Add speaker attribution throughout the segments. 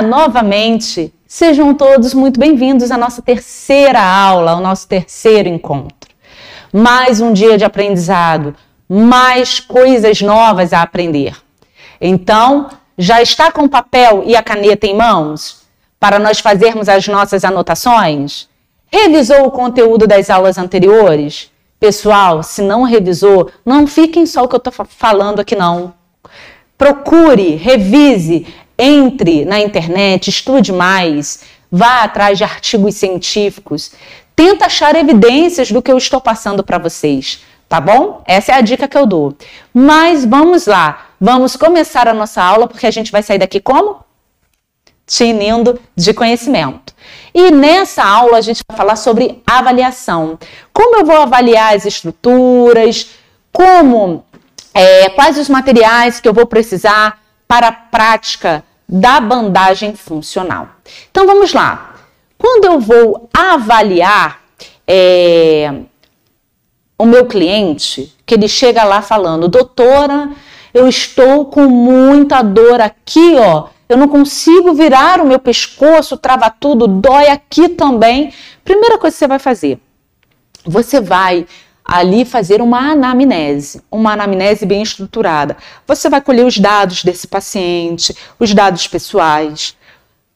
Speaker 1: Novamente. Sejam todos muito bem-vindos à nossa terceira aula, ao nosso terceiro encontro. Mais um dia de aprendizado, mais coisas novas a aprender. Então, já está com o papel e a caneta em mãos para nós fazermos as nossas anotações? Revisou o conteúdo das aulas anteriores? Pessoal, se não revisou, não fiquem só o que eu estou falando aqui, não. Procure, revise, entre na internet, estude mais, vá atrás de artigos científicos, tenta achar evidências do que eu estou passando para vocês, tá bom? Essa é a dica que eu dou. Mas vamos lá, vamos começar a nossa aula porque a gente vai sair daqui como? Tinindo de conhecimento. E nessa aula a gente vai falar sobre avaliação. Como eu vou avaliar as estruturas, como, é, quais os materiais que eu vou precisar para a prática da bandagem funcional. Então vamos lá. Quando eu vou avaliar é, o meu cliente, que ele chega lá falando, doutora, eu estou com muita dor aqui, ó. Eu não consigo virar o meu pescoço, trava tudo, dói aqui também. Primeira coisa que você vai fazer, você vai ali fazer uma anamnese, uma anamnese bem estruturada. Você vai colher os dados desse paciente, os dados pessoais,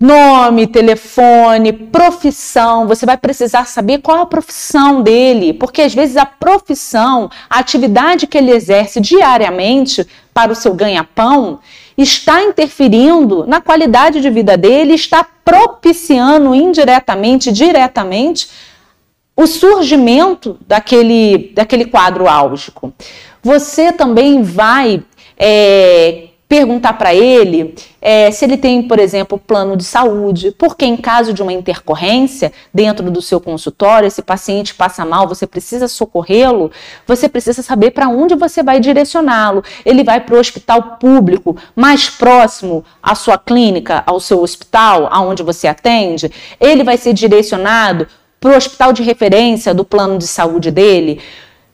Speaker 1: nome, telefone, profissão. Você vai precisar saber qual a profissão dele, porque às vezes a profissão, a atividade que ele exerce diariamente para o seu ganha-pão, está interferindo na qualidade de vida dele, está propiciando indiretamente, diretamente o surgimento daquele, daquele quadro álgico. Você também vai é, perguntar para ele é, se ele tem, por exemplo, plano de saúde, porque em caso de uma intercorrência dentro do seu consultório, esse paciente passa mal, você precisa socorrê-lo, você precisa saber para onde você vai direcioná-lo. Ele vai para o hospital público mais próximo à sua clínica, ao seu hospital, aonde você atende, ele vai ser direcionado para o hospital de referência do plano de saúde dele.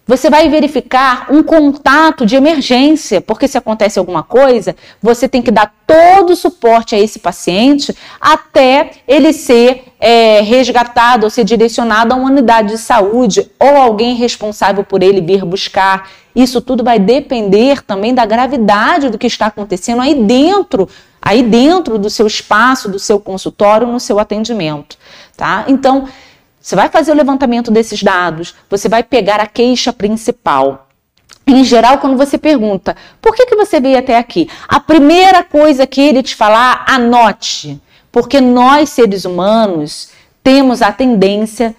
Speaker 1: Você vai verificar um contato de emergência, porque se acontece alguma coisa, você tem que dar todo o suporte a esse paciente até ele ser é, resgatado ou ser direcionado a uma unidade de saúde ou alguém responsável por ele vir buscar. Isso tudo vai depender também da gravidade do que está acontecendo aí dentro, aí dentro do seu espaço, do seu consultório, no seu atendimento, tá? Então, você vai fazer o levantamento desses dados, você vai pegar a queixa principal. Em geral, quando você pergunta, por que, que você veio até aqui? A primeira coisa que ele te falar, anote. Porque nós, seres humanos, temos a tendência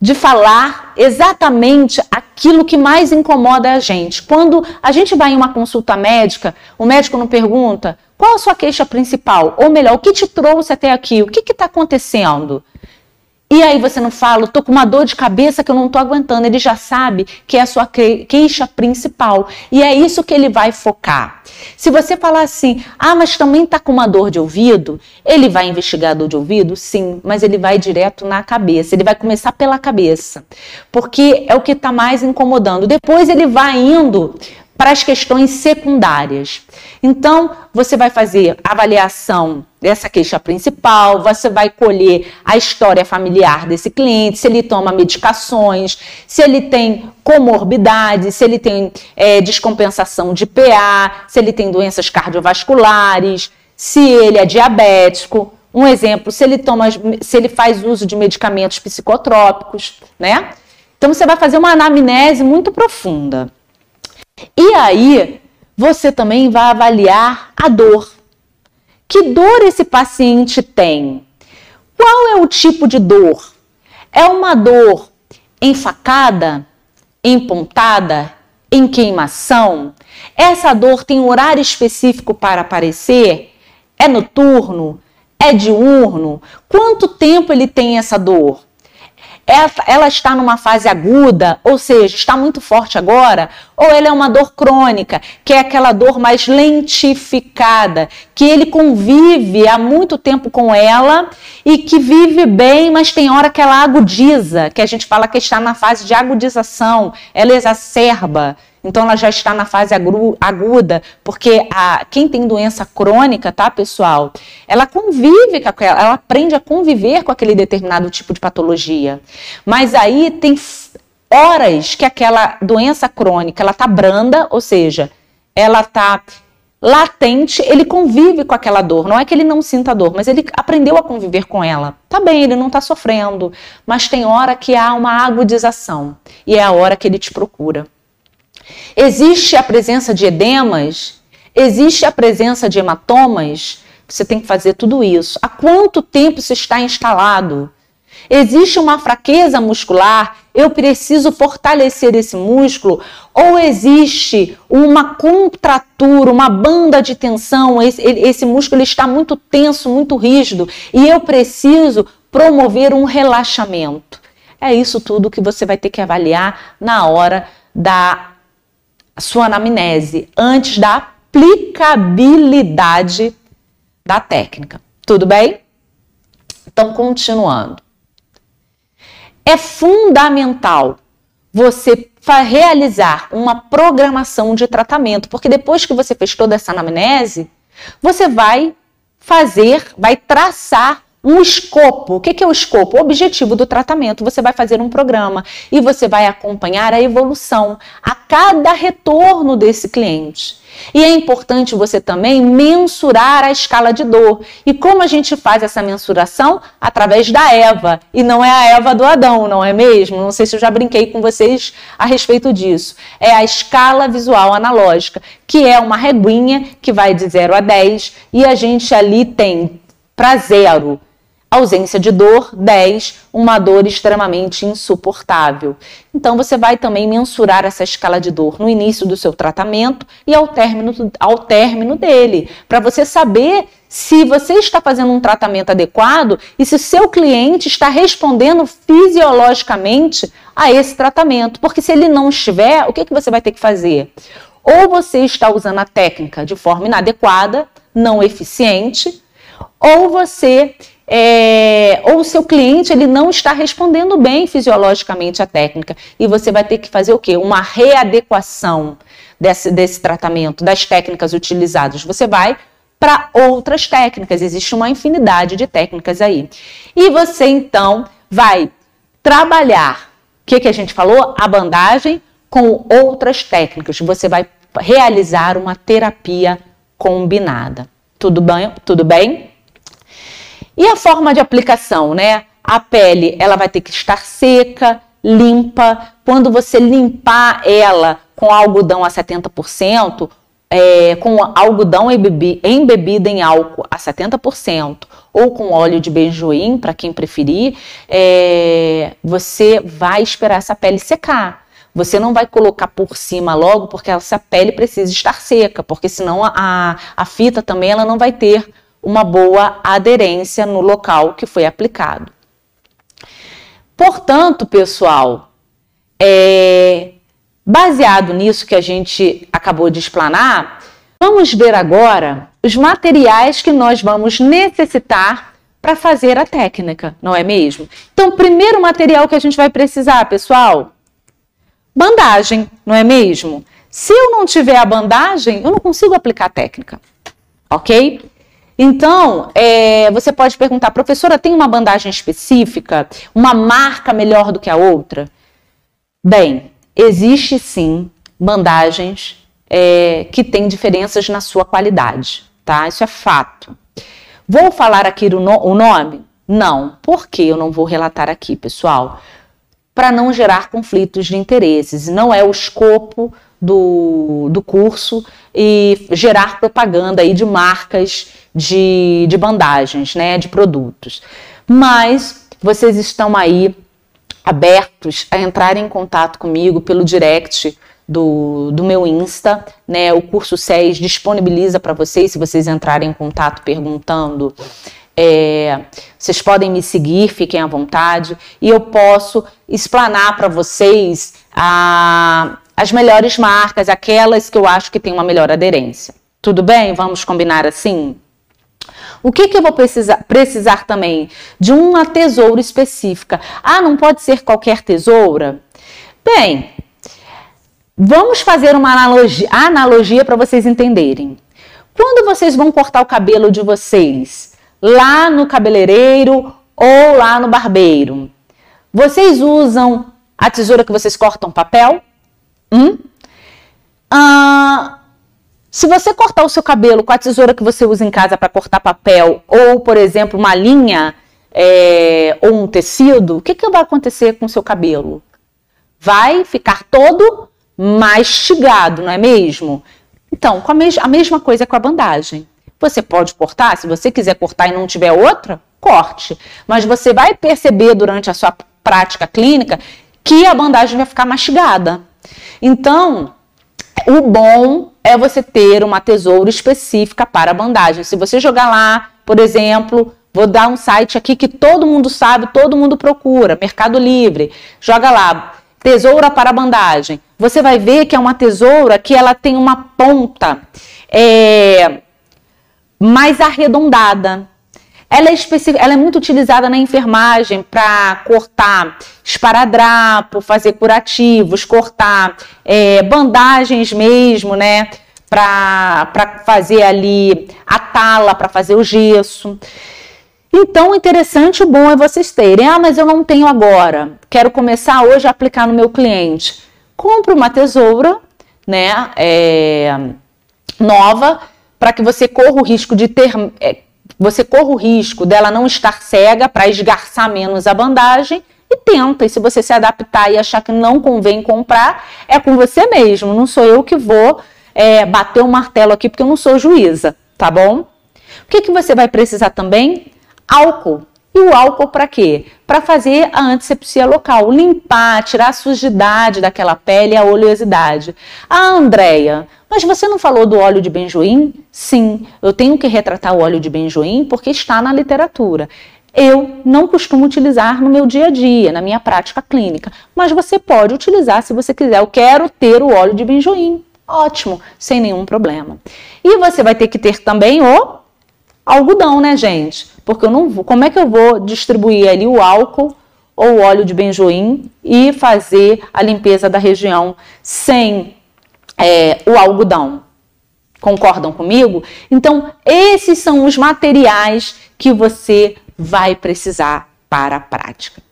Speaker 1: de falar exatamente aquilo que mais incomoda a gente. Quando a gente vai em uma consulta médica, o médico não pergunta qual a sua queixa principal, ou melhor, o que te trouxe até aqui, o que está acontecendo? E aí você não fala, tô com uma dor de cabeça que eu não tô aguentando. Ele já sabe que é a sua queixa principal. E é isso que ele vai focar. Se você falar assim, ah, mas também tá com uma dor de ouvido, ele vai investigar a dor de ouvido? Sim, mas ele vai direto na cabeça. Ele vai começar pela cabeça. Porque é o que está mais incomodando. Depois ele vai indo para as questões secundárias. Então, você vai fazer avaliação dessa queixa principal, você vai colher a história familiar desse cliente, se ele toma medicações, se ele tem comorbidades, se ele tem é, descompensação de PA, se ele tem doenças cardiovasculares, se ele é diabético. Um exemplo, se ele toma, se ele faz uso de medicamentos psicotrópicos, né? Então você vai fazer uma anamnese muito profunda. E aí, você também vai avaliar a dor. Que dor esse paciente tem? Qual é o tipo de dor? É uma dor enfacada, empontada, em queimação? Essa dor tem horário específico para aparecer? É noturno? É diurno? Quanto tempo ele tem essa dor? Ela está numa fase aguda, ou seja, está muito forte agora, ou ela é uma dor crônica, que é aquela dor mais lentificada, que ele convive há muito tempo com ela e que vive bem, mas tem hora que ela agudiza, que a gente fala que está na fase de agudização, ela exacerba. Então ela já está na fase aguda, porque a, quem tem doença crônica, tá, pessoal, ela convive com aquela, ela aprende a conviver com aquele determinado tipo de patologia. Mas aí tem horas que aquela doença crônica, ela tá branda, ou seja, ela tá latente, ele convive com aquela dor. Não é que ele não sinta dor, mas ele aprendeu a conviver com ela. Tá bem, ele não tá sofrendo, mas tem hora que há uma agudização e é a hora que ele te procura. Existe a presença de edemas, existe a presença de hematomas. Você tem que fazer tudo isso. Há quanto tempo isso está instalado? Existe uma fraqueza muscular, eu preciso fortalecer esse músculo, ou existe uma contratura, uma banda de tensão, esse, esse músculo está muito tenso, muito rígido, e eu preciso promover um relaxamento. É isso tudo que você vai ter que avaliar na hora da sua anamnese, antes da aplicabilidade da técnica. Tudo bem? Então, continuando é fundamental você realizar uma programação de tratamento, porque depois que você fez toda essa anamnese, você vai fazer, vai traçar um escopo. O que é o escopo? O objetivo do tratamento. Você vai fazer um programa e você vai acompanhar a evolução a cada retorno desse cliente. E é importante você também mensurar a escala de dor. E como a gente faz essa mensuração? Através da Eva. E não é a Eva do Adão, não é mesmo? Não sei se eu já brinquei com vocês a respeito disso. É a escala visual analógica, que é uma reguinha que vai de 0 a 10 e a gente ali tem para zero ausência de dor, 10, uma dor extremamente insuportável. Então você vai também mensurar essa escala de dor no início do seu tratamento e ao término, ao término dele, para você saber se você está fazendo um tratamento adequado e se seu cliente está respondendo fisiologicamente a esse tratamento. Porque se ele não estiver, o que, que você vai ter que fazer? Ou você está usando a técnica de forma inadequada, não eficiente, ou você é, ou o seu cliente ele não está respondendo bem fisiologicamente à técnica e você vai ter que fazer o quê? Uma readequação desse, desse tratamento, das técnicas utilizadas. Você vai para outras técnicas, existe uma infinidade de técnicas aí. E você então vai trabalhar, o que, que a gente falou? A bandagem com outras técnicas. Você vai realizar uma terapia combinada. Tudo bem? Tudo bem? E a forma de aplicação, né? A pele, ela vai ter que estar seca, limpa. Quando você limpar ela com algodão a 70%, é, com algodão embebido em álcool a 70%, ou com óleo de benjoim, para quem preferir, é, você vai esperar essa pele secar. Você não vai colocar por cima logo, porque essa pele precisa estar seca, porque senão a, a fita também ela não vai ter uma boa aderência no local que foi aplicado. Portanto, pessoal, é, baseado nisso que a gente acabou de explanar, vamos ver agora os materiais que nós vamos necessitar para fazer a técnica, não é mesmo? Então, primeiro material que a gente vai precisar, pessoal, bandagem, não é mesmo? Se eu não tiver a bandagem, eu não consigo aplicar a técnica, ok? Então, é, você pode perguntar, professora, tem uma bandagem específica? Uma marca melhor do que a outra? Bem, existe sim bandagens é, que têm diferenças na sua qualidade, tá? Isso é fato. Vou falar aqui o, no, o nome? Não. Por que eu não vou relatar aqui, pessoal? Para não gerar conflitos de interesses. Não é o escopo do, do curso e gerar propaganda aí de marcas de, de bandagens, né, de produtos. Mas vocês estão aí abertos a entrar em contato comigo pelo direct do, do meu Insta, né? O curso SES disponibiliza para vocês, se vocês entrarem em contato perguntando. É, vocês podem me seguir, fiquem à vontade, e eu posso explanar para vocês a, as melhores marcas, aquelas que eu acho que têm uma melhor aderência. Tudo bem? Vamos combinar assim? O que, que eu vou precisar, precisar também? De uma tesoura específica. Ah, não pode ser qualquer tesoura? Bem, Vamos fazer uma analogia, analogia para vocês entenderem. Quando vocês vão cortar o cabelo de vocês, lá no cabeleireiro ou lá no barbeiro, vocês usam a tesoura que vocês cortam papel? Hum? Ah, se você cortar o seu cabelo com a tesoura que você usa em casa para cortar papel, ou, por exemplo, uma linha é, ou um tecido, o que, que vai acontecer com o seu cabelo? Vai ficar todo mastigado, não é mesmo? Então, a, mes a mesma coisa com a bandagem. Você pode cortar, se você quiser cortar e não tiver outra, corte. Mas você vai perceber durante a sua prática clínica que a bandagem vai ficar mastigada. Então, o bom é você ter uma tesoura específica para bandagem. Se você jogar lá, por exemplo, vou dar um site aqui que todo mundo sabe, todo mundo procura, Mercado Livre. Joga lá, tesoura para bandagem. Você vai ver que é uma tesoura que ela tem uma ponta é, mais arredondada. Ela é, ela é muito utilizada na enfermagem para cortar esparadrapo, fazer curativos, cortar é, bandagens mesmo, né? Para fazer ali a tala, para fazer o gesso. Então, interessante e bom é vocês terem. Ah, mas eu não tenho agora. Quero começar hoje a aplicar no meu cliente. Compre uma tesoura, né? É, nova, para que você corra o risco de ter. É, você corra o risco dela não estar cega para esgarçar menos a bandagem e tenta. E se você se adaptar e achar que não convém comprar, é com você mesmo. Não sou eu que vou é, bater o martelo aqui porque eu não sou juíza, tá bom? O que, que você vai precisar também? álcool. E o álcool para quê? Para fazer a antisepsia local, limpar, tirar a sujidade daquela pele, a oleosidade. Ah, Andréia, mas você não falou do óleo de benjoim? Sim, eu tenho que retratar o óleo de benjoim porque está na literatura. Eu não costumo utilizar no meu dia a dia, na minha prática clínica, mas você pode utilizar se você quiser. Eu quero ter o óleo de benjoim. Ótimo, sem nenhum problema. E você vai ter que ter também o algodão, né, gente? Porque eu não vou, como é que eu vou distribuir ali o álcool ou o óleo de benjoim e fazer a limpeza da região sem é, o algodão? Concordam comigo? Então, esses são os materiais que você vai precisar para a prática.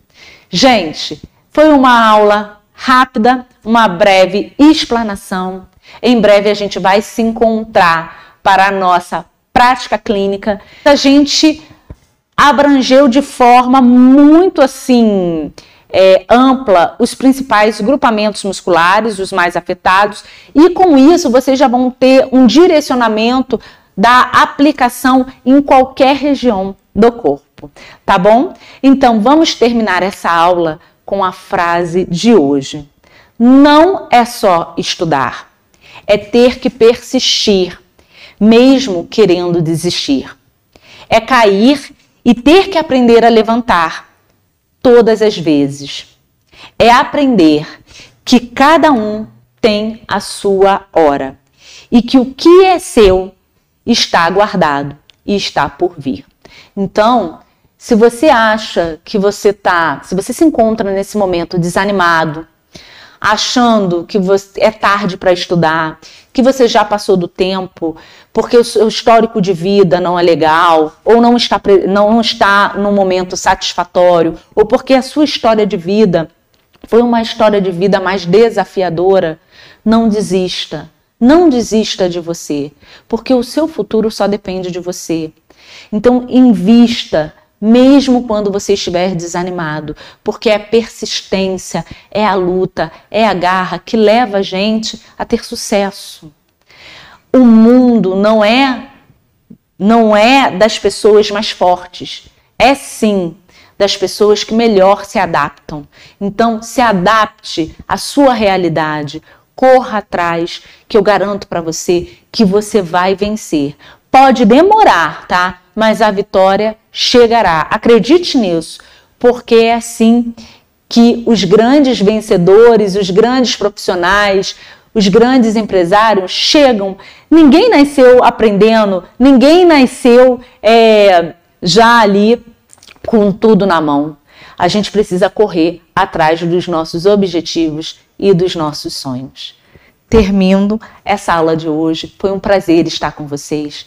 Speaker 1: Gente, foi uma aula rápida, uma breve explanação. Em breve a gente vai se encontrar para a nossa prática clínica. A gente abrangeu de forma muito assim é, ampla os principais grupamentos musculares, os mais afetados, e com isso vocês já vão ter um direcionamento da aplicação em qualquer região do corpo, tá bom? Então vamos terminar essa aula com a frase de hoje. Não é só estudar, é ter que persistir mesmo querendo desistir. É cair e ter que aprender a levantar todas as vezes. É aprender que cada um tem a sua hora e que o que é seu está guardado e está por vir. Então, se você acha que você tá, se você se encontra nesse momento desanimado, achando que você, é tarde para estudar, que você já passou do tempo, porque o seu histórico de vida não é legal, ou não está, não está num momento satisfatório, ou porque a sua história de vida foi uma história de vida mais desafiadora, não desista. Não desista de você, porque o seu futuro só depende de você. Então, invista mesmo quando você estiver desanimado, porque é a persistência, é a luta, é a garra que leva a gente a ter sucesso. O mundo não é não é das pessoas mais fortes, é sim das pessoas que melhor se adaptam. Então, se adapte à sua realidade, corra atrás, que eu garanto para você que você vai vencer. Pode demorar, tá? Mas a vitória chegará. Acredite nisso, porque é assim que os grandes vencedores, os grandes profissionais, os grandes empresários chegam. Ninguém nasceu aprendendo, ninguém nasceu é, já ali com tudo na mão. A gente precisa correr atrás dos nossos objetivos e dos nossos sonhos. termino essa aula de hoje. Foi um prazer estar com vocês